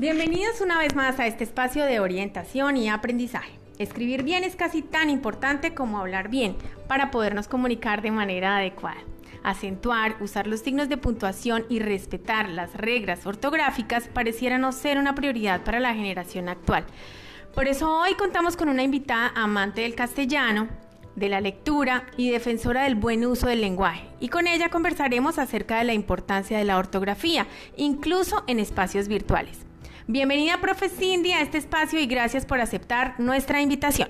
Bienvenidos una vez más a este espacio de orientación y aprendizaje. Escribir bien es casi tan importante como hablar bien para podernos comunicar de manera adecuada. Acentuar, usar los signos de puntuación y respetar las reglas ortográficas pareciera no ser una prioridad para la generación actual. Por eso hoy contamos con una invitada amante del castellano, de la lectura y defensora del buen uso del lenguaje. Y con ella conversaremos acerca de la importancia de la ortografía, incluso en espacios virtuales. Bienvenida, profe Cindy, a este espacio y gracias por aceptar nuestra invitación.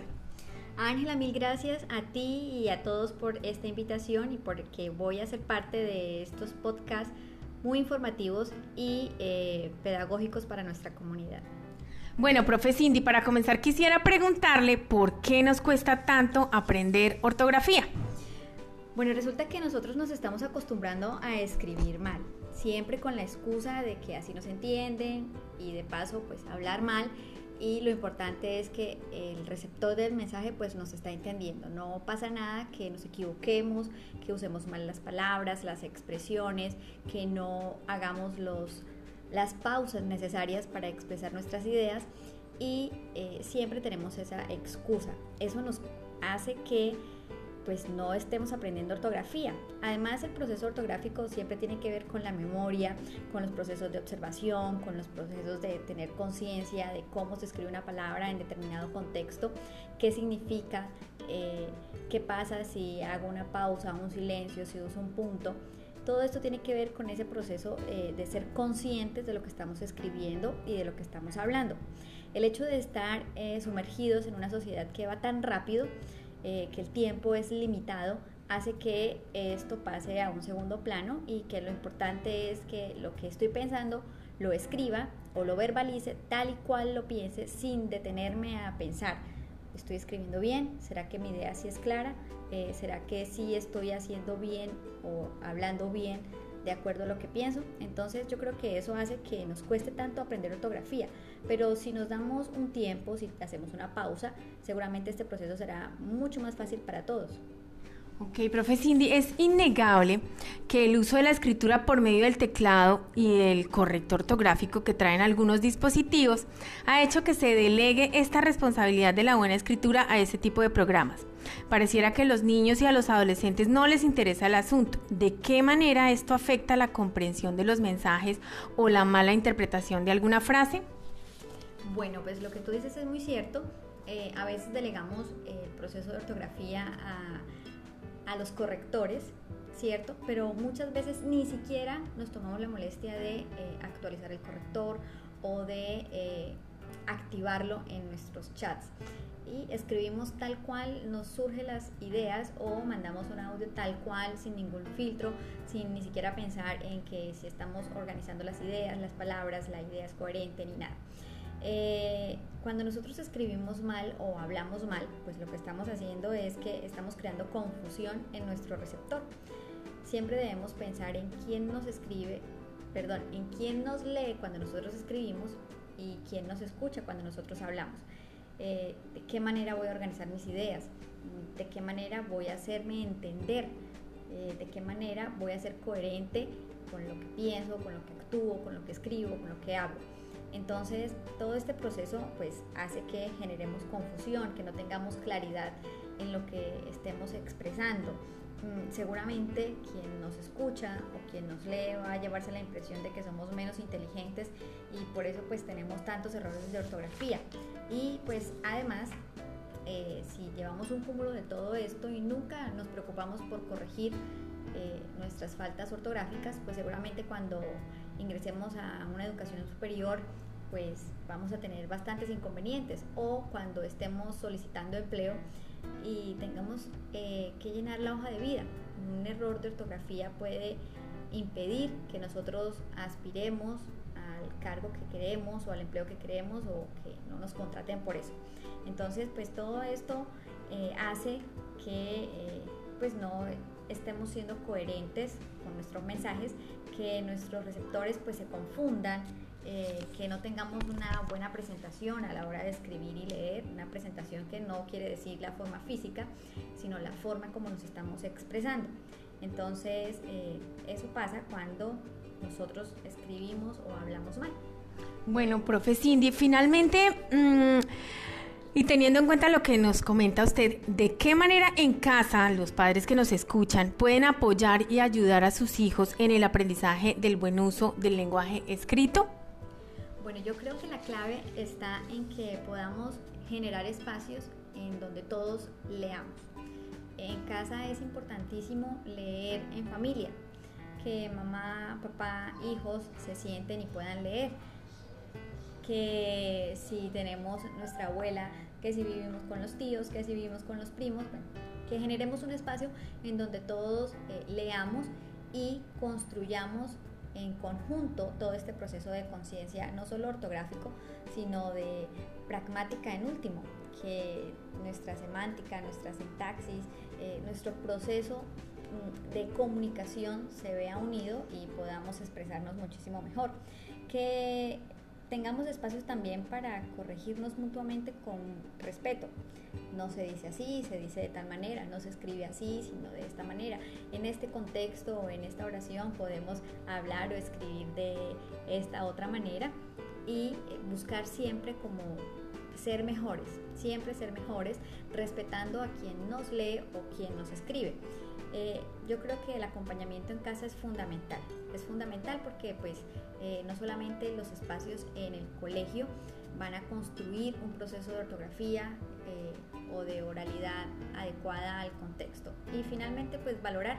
Ángela, mil gracias a ti y a todos por esta invitación y porque voy a ser parte de estos podcasts muy informativos y eh, pedagógicos para nuestra comunidad. Bueno, profe Cindy, para comenzar quisiera preguntarle por qué nos cuesta tanto aprender ortografía. Bueno, resulta que nosotros nos estamos acostumbrando a escribir mal siempre con la excusa de que así nos entienden y de paso pues hablar mal y lo importante es que el receptor del mensaje pues nos está entendiendo. No pasa nada que nos equivoquemos, que usemos mal las palabras, las expresiones, que no hagamos los, las pausas necesarias para expresar nuestras ideas y eh, siempre tenemos esa excusa. Eso nos hace que pues no estemos aprendiendo ortografía. Además, el proceso ortográfico siempre tiene que ver con la memoria, con los procesos de observación, con los procesos de tener conciencia de cómo se escribe una palabra en determinado contexto, qué significa, eh, qué pasa si hago una pausa, un silencio, si uso un punto. Todo esto tiene que ver con ese proceso eh, de ser conscientes de lo que estamos escribiendo y de lo que estamos hablando. El hecho de estar eh, sumergidos en una sociedad que va tan rápido, eh, que el tiempo es limitado, hace que esto pase a un segundo plano y que lo importante es que lo que estoy pensando lo escriba o lo verbalice tal y cual lo piense sin detenerme a pensar. ¿Estoy escribiendo bien? ¿Será que mi idea sí es clara? Eh, ¿Será que sí estoy haciendo bien o hablando bien de acuerdo a lo que pienso. Entonces yo creo que eso hace que nos cueste tanto aprender ortografía. Pero si nos damos un tiempo, si hacemos una pausa, seguramente este proceso será mucho más fácil para todos. Ok, profe Cindy, es innegable que el uso de la escritura por medio del teclado y el corrector ortográfico que traen algunos dispositivos ha hecho que se delegue esta responsabilidad de la buena escritura a ese tipo de programas. Pareciera que a los niños y a los adolescentes no les interesa el asunto. ¿De qué manera esto afecta la comprensión de los mensajes o la mala interpretación de alguna frase? Bueno, pues lo que tú dices es muy cierto. Eh, a veces delegamos el proceso de ortografía a a los correctores, ¿cierto? Pero muchas veces ni siquiera nos tomamos la molestia de eh, actualizar el corrector o de eh, activarlo en nuestros chats. Y escribimos tal cual nos surgen las ideas o mandamos un audio tal cual, sin ningún filtro, sin ni siquiera pensar en que si estamos organizando las ideas, las palabras, la idea es coherente ni nada. Eh, cuando nosotros escribimos mal o hablamos mal, pues lo que estamos haciendo es que estamos creando confusión en nuestro receptor. Siempre debemos pensar en quién nos escribe, perdón, en quién nos lee cuando nosotros escribimos y quién nos escucha cuando nosotros hablamos. Eh, de qué manera voy a organizar mis ideas, de qué manera voy a hacerme entender, eh, de qué manera voy a ser coherente con lo que pienso, con lo que actúo, con lo que escribo, con lo que hablo. Entonces, todo este proceso pues hace que generemos confusión, que no tengamos claridad en lo que estemos expresando. Mm, seguramente quien nos escucha o quien nos lee va a llevarse la impresión de que somos menos inteligentes y por eso pues tenemos tantos errores de ortografía. Y pues además eh, si llevamos un cúmulo de todo esto y nunca nos preocupamos por corregir eh, nuestras faltas ortográficas, pues seguramente cuando ingresemos a una educación superior, pues vamos a tener bastantes inconvenientes. O cuando estemos solicitando empleo y tengamos eh, que llenar la hoja de vida. Un error de ortografía puede impedir que nosotros aspiremos al cargo que queremos o al empleo que queremos o que no nos contraten por eso. Entonces, pues todo esto eh, hace que pues no estemos siendo coherentes con nuestros mensajes, que nuestros receptores pues se confundan, eh, que no tengamos una buena presentación a la hora de escribir y leer, una presentación que no quiere decir la forma física, sino la forma como nos estamos expresando. Entonces, eh, eso pasa cuando nosotros escribimos o hablamos mal. Bueno, profe Cindy, finalmente, mm, y teniendo en cuenta lo que nos comenta usted, ¿de qué manera en casa los padres que nos escuchan pueden apoyar y ayudar a sus hijos en el aprendizaje del buen uso del lenguaje escrito? Bueno, yo creo que la clave está en que podamos generar espacios en donde todos leamos. En casa es importantísimo leer en familia, que mamá, papá, hijos se sienten y puedan leer que si tenemos nuestra abuela, que si vivimos con los tíos, que si vivimos con los primos, que generemos un espacio en donde todos eh, leamos y construyamos en conjunto todo este proceso de conciencia, no solo ortográfico, sino de pragmática en último, que nuestra semántica, nuestra sintaxis, eh, nuestro proceso mm, de comunicación se vea unido y podamos expresarnos muchísimo mejor. Que tengamos espacios también para corregirnos mutuamente con respeto. No se dice así, se dice de tal manera, no se escribe así, sino de esta manera. En este contexto o en esta oración podemos hablar o escribir de esta otra manera y buscar siempre como ser mejores, siempre ser mejores, respetando a quien nos lee o quien nos escribe. Eh, yo creo que el acompañamiento en casa es fundamental. Es fundamental porque pues eh, no solamente los espacios en el colegio van a construir un proceso de ortografía eh, o de oralidad adecuada al contexto. Y finalmente pues valorar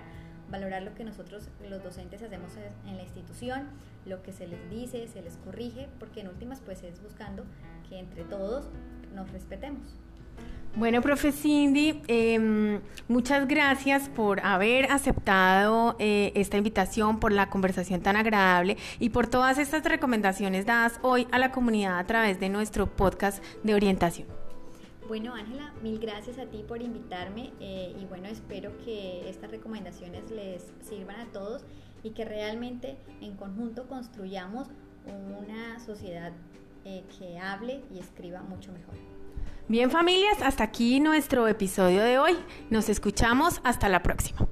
valorar lo que nosotros los docentes hacemos en la institución, lo que se les dice, se les corrige, porque en últimas pues es buscando que entre todos nos respetemos. Bueno, profe Cindy, em, muchas gracias por haber aceptado eh, esta invitación, por la conversación tan agradable y por todas estas recomendaciones dadas hoy a la comunidad a través de nuestro podcast de orientación. Bueno, Ángela, mil gracias a ti por invitarme eh, y bueno, espero que estas recomendaciones les sirvan a todos y que realmente en conjunto construyamos una sociedad eh, que hable y escriba mucho mejor. Bien familias, hasta aquí nuestro episodio de hoy. Nos escuchamos hasta la próxima.